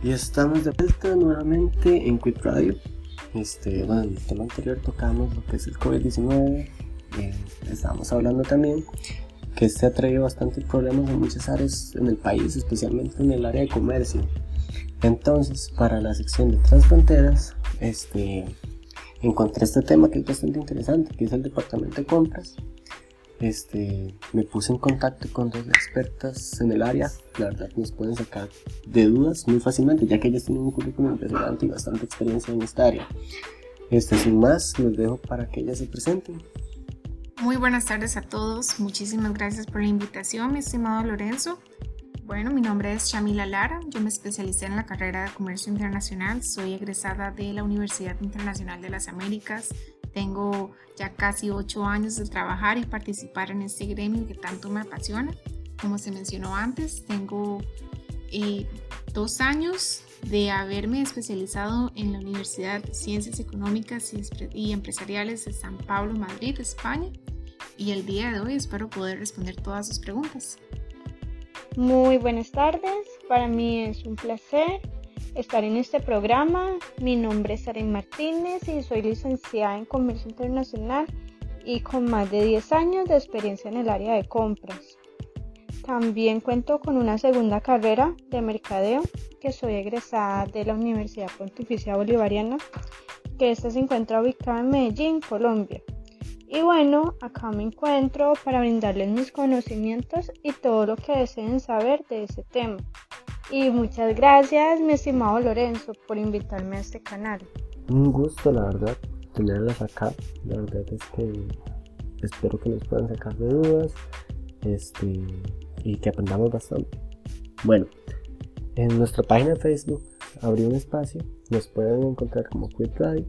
Y estamos de vuelta nuevamente en Quit Radio. Este, bueno, en el tema anterior tocamos lo que es el COVID-19. Eh, estábamos hablando también que este ha traído bastantes problemas en muchas áreas en el país, especialmente en el área de comercio. Entonces, para la sección de transfronteras, este, encontré este tema que es bastante interesante, que es el departamento de compras este, me puse en contacto con dos expertas en el área. La verdad nos pueden sacar de dudas muy fácilmente, ya que ellas tienen un currículum impresionante y bastante experiencia en esta área. Este, sin más, los dejo para que ellas se presenten. Muy buenas tardes a todos. Muchísimas gracias por la invitación, mi estimado Lorenzo. Bueno, mi nombre es Shamila Lara. Yo me especialicé en la carrera de Comercio Internacional. Soy egresada de la Universidad Internacional de las Américas tengo ya casi ocho años de trabajar y participar en este gremio que tanto me apasiona. Como se mencionó antes, tengo eh, dos años de haberme especializado en la Universidad de Ciencias Económicas y Empresariales de San Pablo, Madrid, España. Y el día de hoy espero poder responder todas sus preguntas. Muy buenas tardes, para mí es un placer estar en este programa. Mi nombre es Karen Martínez y soy licenciada en Comercio Internacional y con más de 10 años de experiencia en el área de compras. También cuento con una segunda carrera de mercadeo que soy egresada de la Universidad Pontificia Bolivariana, que esta se encuentra ubicada en Medellín, Colombia. Y bueno, acá me encuentro para brindarles mis conocimientos y todo lo que deseen saber de ese tema. Y muchas gracias, mi estimado Lorenzo, por invitarme a este canal. Un gusto, la verdad, tenerlas acá. La verdad es que espero que nos puedan sacar de dudas este, y que aprendamos bastante. Bueno, en nuestra página de Facebook abrí un espacio, nos pueden encontrar como Quit Radio.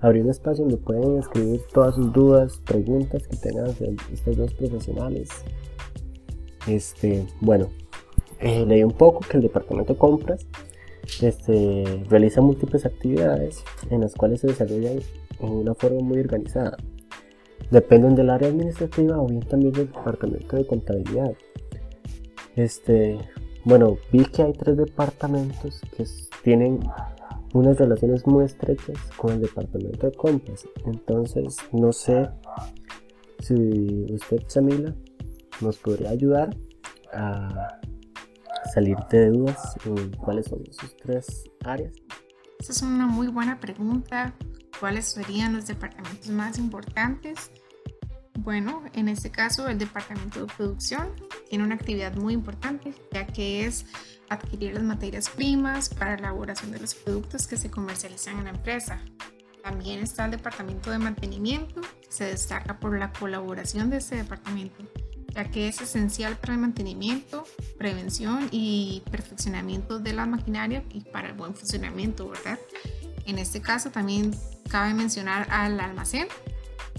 Abrí un espacio donde pueden escribir todas sus dudas, preguntas que tengan estos dos profesionales. Este, bueno, eh, leí un poco que el departamento de compras este, realiza múltiples actividades en las cuales se desarrollan en una forma muy organizada. Dependen del área administrativa o bien también del departamento de contabilidad. Este, bueno, vi que hay tres departamentos que tienen unas relaciones muy estrechas con el departamento de compras. Entonces, no sé si usted, Samila, nos podría ayudar a salirte de dudas en cuáles son sus tres áreas? Esa es una muy buena pregunta. ¿Cuáles serían los departamentos más importantes? Bueno, en este caso el departamento de producción tiene una actividad muy importante, ya que es adquirir las materias primas para la elaboración de los productos que se comercializan en la empresa. También está el departamento de mantenimiento, que se destaca por la colaboración de este departamento ya que es esencial para el mantenimiento, prevención y perfeccionamiento de la maquinaria y para el buen funcionamiento, ¿verdad? En este caso también cabe mencionar al almacén,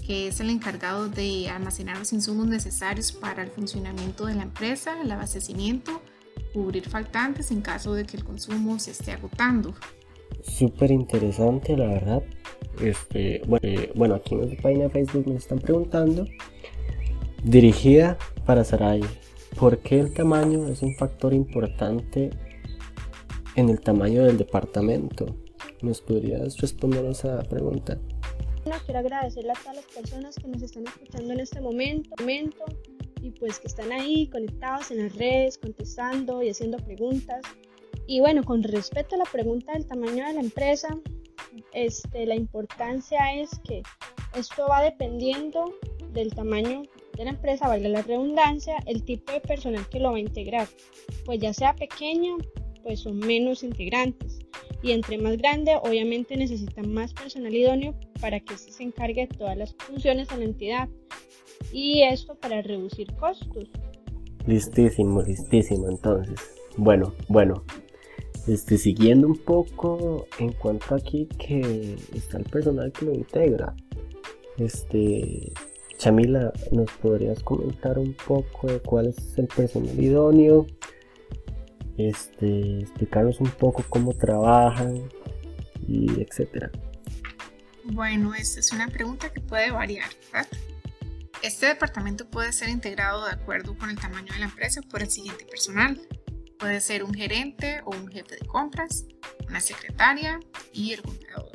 que es el encargado de almacenar los insumos necesarios para el funcionamiento de la empresa, el abastecimiento, cubrir faltantes en caso de que el consumo se esté agotando. Súper interesante, la verdad. Este, bueno, eh, bueno, aquí en nuestra página de Facebook nos están preguntando Dirigida para Sarai. ¿Por qué el tamaño es un factor importante en el tamaño del departamento? ¿Nos podrías responder esa pregunta? Bueno, quiero agradecerle a todas las personas que nos están escuchando en este momento, momento y pues que están ahí conectados en las redes, contestando y haciendo preguntas. Y bueno, con respecto a la pregunta del tamaño de la empresa, este, la importancia es que esto va dependiendo del tamaño de la empresa, valga la redundancia, el tipo de personal que lo va a integrar. Pues ya sea pequeña, pues son menos integrantes. Y entre más grande, obviamente necesitan más personal idóneo para que se encargue de todas las funciones en la entidad. Y esto para reducir costos. Listísimo, listísimo entonces. Bueno, bueno. Este, siguiendo un poco en cuanto aquí que está el personal que lo integra. Este, Chamila, ¿nos podrías comentar un poco de cuál es el personal idóneo? Este, explicarnos un poco cómo trabajan y etcétera. Bueno, esta es una pregunta que puede variar, ¿verdad? Este departamento puede ser integrado de acuerdo con el tamaño de la empresa por el siguiente personal. Puede ser un gerente o un jefe de compras, una secretaria y el comprador.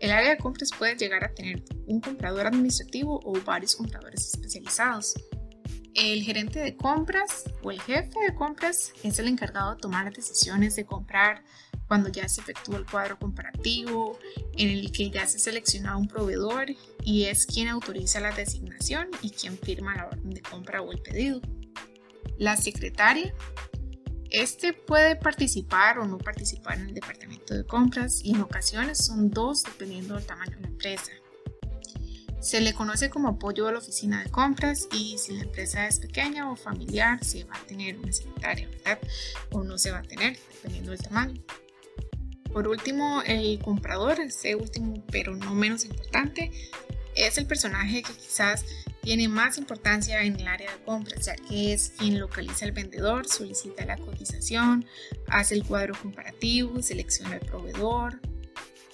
El área de compras puede llegar a tener un comprador administrativo o varios compradores especializados. El gerente de compras o el jefe de compras es el encargado de tomar las decisiones de comprar cuando ya se efectuó el cuadro comparativo, en el que ya se selecciona un proveedor y es quien autoriza la designación y quien firma la orden de compra o el pedido. La secretaria este puede participar o no participar en el departamento de compras y en ocasiones son dos dependiendo del tamaño de la empresa. Se le conoce como apoyo a la oficina de compras y si la empresa es pequeña o familiar se va a tener una secretaria, ¿verdad? O no se va a tener, dependiendo del tamaño. Por último, el comprador, ese último pero no menos importante, es el personaje que quizás tiene más importancia en el área de compras, ya que es quien localiza al vendedor, solicita la cotización, hace el cuadro comparativo, selecciona el proveedor,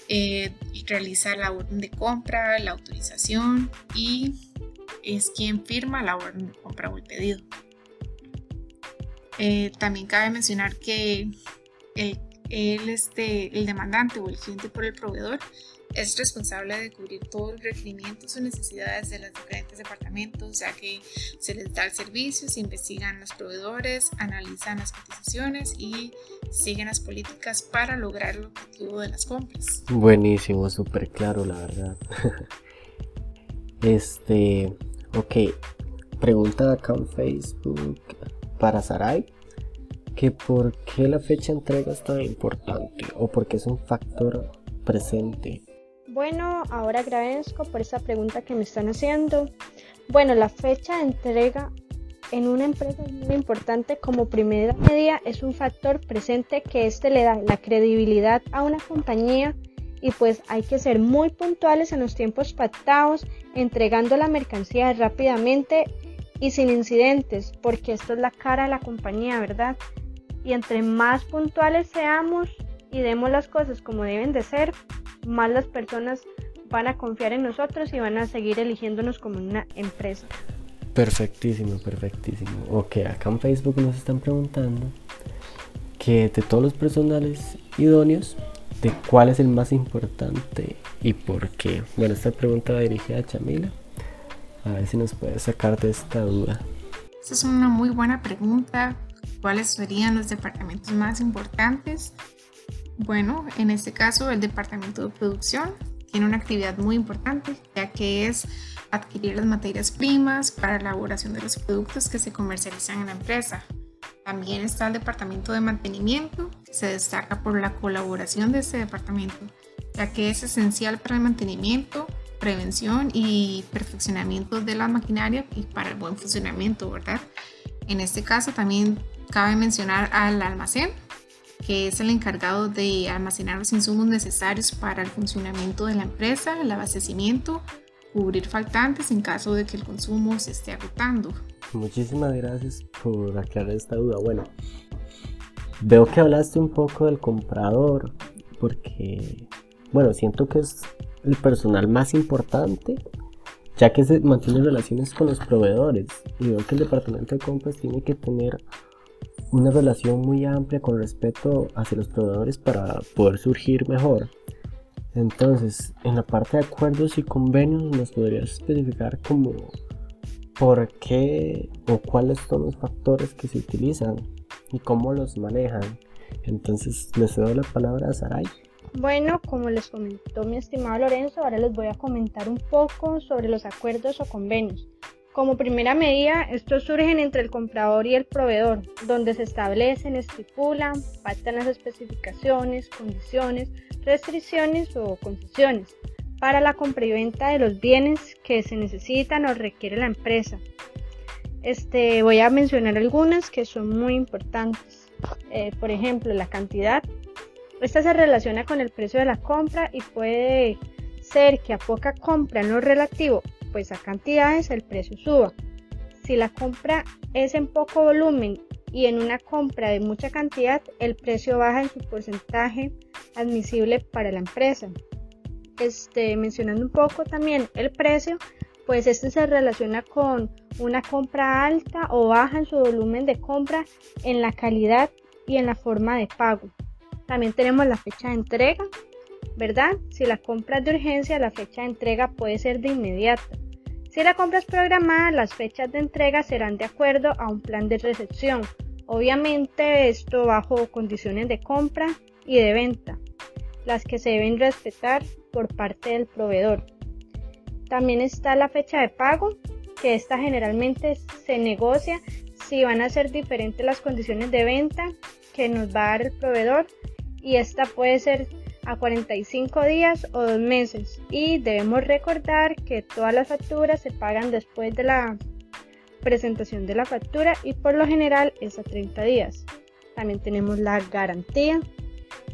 eh, realiza la orden de compra, la autorización y es quien firma la orden de compra o el pedido. Eh, también cabe mencionar que el, este, el demandante o el cliente por el proveedor es responsable de cubrir todos los requerimientos o necesidades de los diferentes departamentos, ya que se les da el servicio, se investigan los proveedores, analizan las cotizaciones y siguen las políticas para lograr el objetivo de las compras. Buenísimo, súper claro, la verdad. este, ok, pregunta acá en Facebook para Sarai que por qué la fecha de entrega es tan importante o por qué es un factor presente bueno, ahora agradezco por esa pregunta que me están haciendo. Bueno, la fecha de entrega en una empresa es muy importante como primera medida es un factor presente que este le da la credibilidad a una compañía y pues hay que ser muy puntuales en los tiempos pactados, entregando la mercancía rápidamente y sin incidentes, porque esto es la cara de la compañía, ¿verdad? Y entre más puntuales seamos y demos las cosas como deben de ser, más las personas van a confiar en nosotros y van a seguir eligiéndonos como una empresa. Perfectísimo, perfectísimo. Ok, acá en Facebook nos están preguntando que de todos los personales idóneos, ¿de cuál es el más importante y por qué? Bueno, esta pregunta va dirigida a Chamila. A ver si nos puede sacar de esta duda. Esa es una muy buena pregunta. ¿Cuáles serían los departamentos más importantes? Bueno, en este caso el departamento de producción tiene una actividad muy importante, ya que es adquirir las materias primas para la elaboración de los productos que se comercializan en la empresa. También está el departamento de mantenimiento, que se destaca por la colaboración de este departamento, ya que es esencial para el mantenimiento, prevención y perfeccionamiento de la maquinaria y para el buen funcionamiento, ¿verdad? En este caso también cabe mencionar al almacén, que es el encargado de almacenar los insumos necesarios para el funcionamiento de la empresa, el abastecimiento, cubrir faltantes en caso de que el consumo se esté agotando. Muchísimas gracias por aclarar esta duda. Bueno, veo que hablaste un poco del comprador, porque, bueno, siento que es el personal más importante, ya que se mantiene relaciones con los proveedores. Y veo que el departamento de compras tiene que tener una relación muy amplia con respecto hacia los proveedores para poder surgir mejor. Entonces, en la parte de acuerdos y convenios, ¿nos podrías especificar como por qué o cuáles son los factores que se utilizan y cómo los manejan? Entonces, les doy la palabra a Saray. Bueno, como les comentó mi estimado Lorenzo, ahora les voy a comentar un poco sobre los acuerdos o convenios. Como primera medida, estos surgen entre el comprador y el proveedor, donde se establecen, estipulan, pactan las especificaciones, condiciones, restricciones o concesiones para la compra y venta de los bienes que se necesitan o requiere la empresa. Este, voy a mencionar algunas que son muy importantes. Eh, por ejemplo, la cantidad. Esta se relaciona con el precio de la compra y puede ser que a poca compra en lo relativo pues a cantidades el precio suba. Si la compra es en poco volumen y en una compra de mucha cantidad, el precio baja en su porcentaje admisible para la empresa. Este, mencionando un poco también el precio, pues este se relaciona con una compra alta o baja en su volumen de compra, en la calidad y en la forma de pago. También tenemos la fecha de entrega, ¿verdad? Si la compra es de urgencia, la fecha de entrega puede ser de inmediato. Si la compra es programada, las fechas de entrega serán de acuerdo a un plan de recepción. Obviamente esto bajo condiciones de compra y de venta, las que se deben respetar por parte del proveedor. También está la fecha de pago, que esta generalmente se negocia si van a ser diferentes las condiciones de venta que nos va a dar el proveedor y esta puede ser a 45 días o dos meses y debemos recordar que todas las facturas se pagan después de la presentación de la factura y por lo general es a 30 días. También tenemos la garantía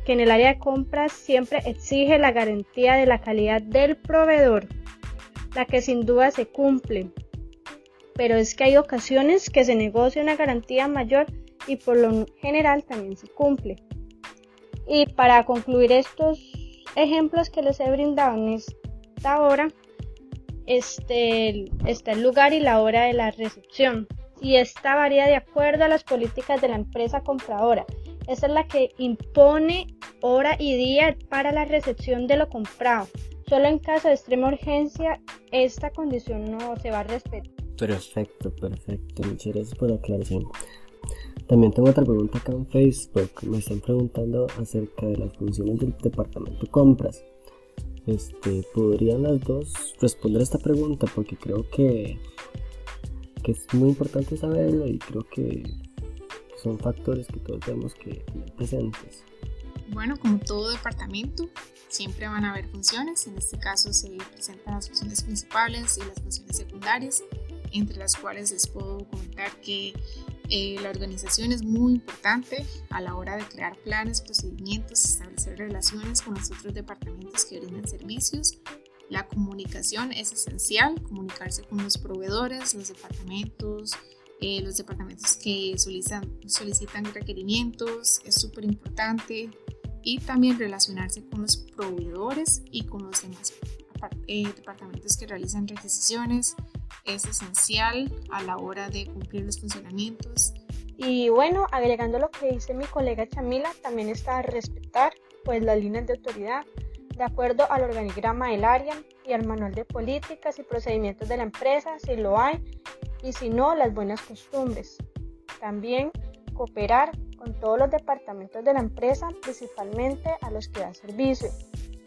que en el área de compras siempre exige la garantía de la calidad del proveedor, la que sin duda se cumple. Pero es que hay ocasiones que se negocia una garantía mayor y por lo general también se cumple. Y para concluir estos ejemplos que les he brindado en esta hora, este, está el lugar y la hora de la recepción. Y esta varía de acuerdo a las políticas de la empresa compradora. Esa es la que impone hora y día para la recepción de lo comprado. Solo en caso de extrema urgencia, esta condición no se va a respetar. Perfecto, perfecto. Muchas gracias por la aclaración. También tengo otra pregunta acá en Facebook. Me están preguntando acerca de las funciones del departamento compras. Este, ¿podrían las dos responder a esta pregunta? Porque creo que, que es muy importante saberlo y creo que son factores que todos tenemos que tener presentes. Bueno, como todo departamento, siempre van a haber funciones. En este caso se presentan las funciones principales y las funciones secundarias, entre las cuales les puedo comentar que la organización es muy importante a la hora de crear planes, procedimientos, establecer relaciones con los otros departamentos que brindan servicios. La comunicación es esencial, comunicarse con los proveedores, los departamentos, eh, los departamentos que solicitan, solicitan requerimientos, es súper importante. Y también relacionarse con los proveedores y con los demás eh, departamentos que realizan requisiciones, es esencial a la hora de cumplir los funcionamientos. Y bueno, agregando lo que dice mi colega Chamila, también está respetar pues las líneas de autoridad de acuerdo al organigrama del área y al manual de políticas y procedimientos de la empresa, si lo hay, y si no, las buenas costumbres. También cooperar con todos los departamentos de la empresa, principalmente a los que da servicio.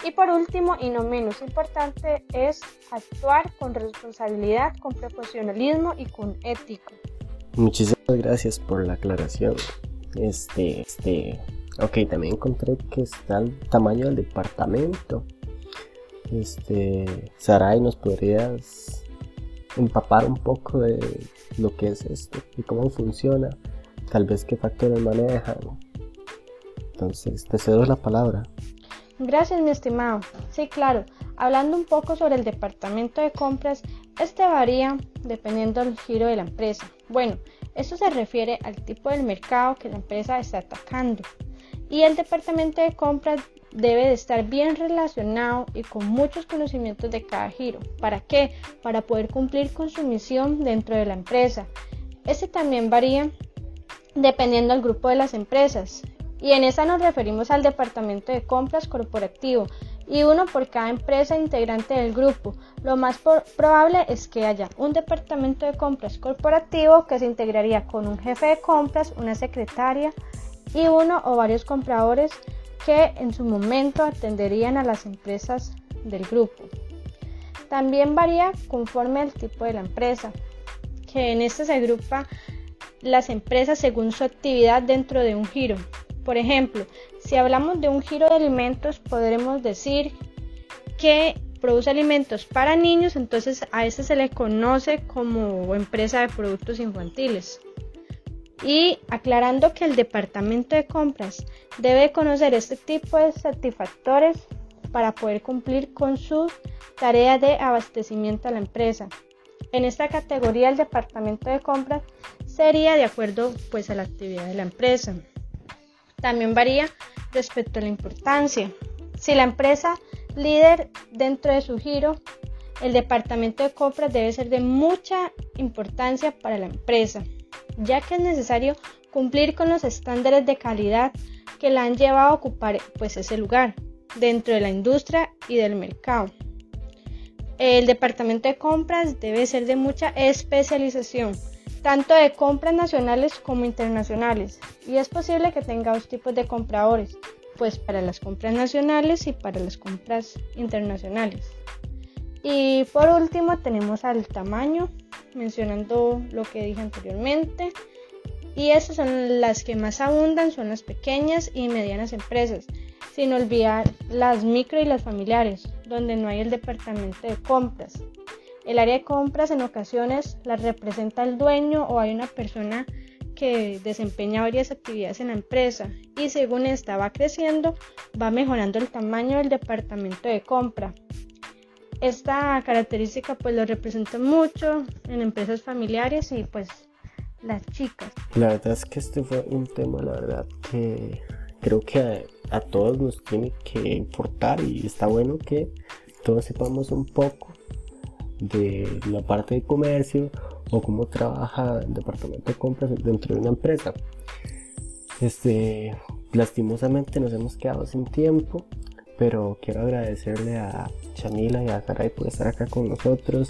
Y por último, y no menos importante, es actuar con responsabilidad, con profesionalismo y con ética. Muchísimas gracias por la aclaración. Este, este, ok, también encontré que está el tamaño del departamento. Este, Sarai, ¿nos podrías empapar un poco de lo que es esto y cómo funciona? Tal vez qué factores manejan. Entonces, te cedo la palabra. Gracias, mi estimado. Sí, claro. Hablando un poco sobre el departamento de compras, este varía dependiendo del giro de la empresa. Bueno, esto se refiere al tipo del mercado que la empresa está atacando. Y el departamento de compras debe de estar bien relacionado y con muchos conocimientos de cada giro. ¿Para qué? Para poder cumplir con su misión dentro de la empresa. Este también varía dependiendo del grupo de las empresas y en esa nos referimos al departamento de compras corporativo y uno por cada empresa integrante del grupo. Lo más probable es que haya un departamento de compras corporativo que se integraría con un jefe de compras, una secretaria y uno o varios compradores que en su momento atenderían a las empresas del grupo. También varía conforme al tipo de la empresa, que en este se agrupa las empresas según su actividad dentro de un giro. Por ejemplo, si hablamos de un giro de alimentos, podremos decir que produce alimentos para niños, entonces a ese se le conoce como empresa de productos infantiles. Y aclarando que el departamento de compras debe conocer este tipo de satisfactores para poder cumplir con su tarea de abastecimiento a la empresa. En esta categoría el departamento de compras sería de acuerdo pues a la actividad de la empresa. También varía respecto a la importancia. Si la empresa líder dentro de su giro el departamento de compras debe ser de mucha importancia para la empresa, ya que es necesario cumplir con los estándares de calidad que la han llevado a ocupar pues, ese lugar dentro de la industria y del mercado. El departamento de compras debe ser de mucha especialización, tanto de compras nacionales como internacionales, y es posible que tenga dos tipos de compradores, pues para las compras nacionales y para las compras internacionales. Y por último tenemos al tamaño, mencionando lo que dije anteriormente. Y esas son las que más abundan, son las pequeñas y medianas empresas, sin olvidar las micro y las familiares, donde no hay el departamento de compras. El área de compras en ocasiones la representa el dueño o hay una persona que desempeña varias actividades en la empresa y según esta va creciendo, va mejorando el tamaño del departamento de compra. Esta característica pues lo representa mucho en empresas familiares y pues las chicas. La verdad es que este fue un tema, la verdad, que creo que a, todos nos tiene que importar y está bueno que todos sepamos un poco de la parte de comercio o cómo trabaja el departamento de compras dentro de una empresa. Este, lastimosamente nos hemos quedado sin tiempo pero quiero agradecerle a Chamila y a Caray por estar acá con nosotros.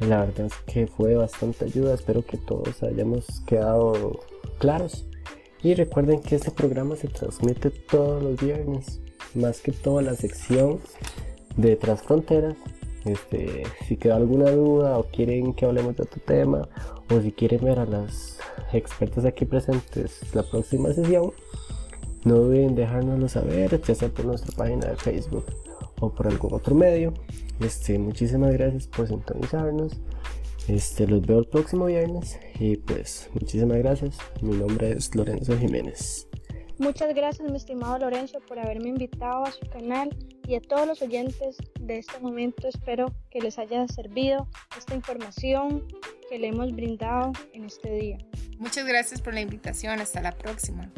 La verdad es que fue bastante ayuda, espero que todos hayamos quedado claros. Y recuerden que este programa se transmite todos los viernes, más que toda la sección de Transfronteras. Este, si queda alguna duda o quieren que hablemos de otro tema, o si quieren ver a las expertas aquí presentes la próxima sesión, no duden dejárnoslo saber, ya sea por nuestra página de Facebook o por algún otro medio. Este, muchísimas gracias por sintonizarnos. Este, los veo el próximo viernes y pues muchísimas gracias. Mi nombre es Lorenzo Jiménez. Muchas gracias mi estimado Lorenzo por haberme invitado a su canal y a todos los oyentes de este momento. Espero que les haya servido esta información que le hemos brindado en este día. Muchas gracias por la invitación. Hasta la próxima.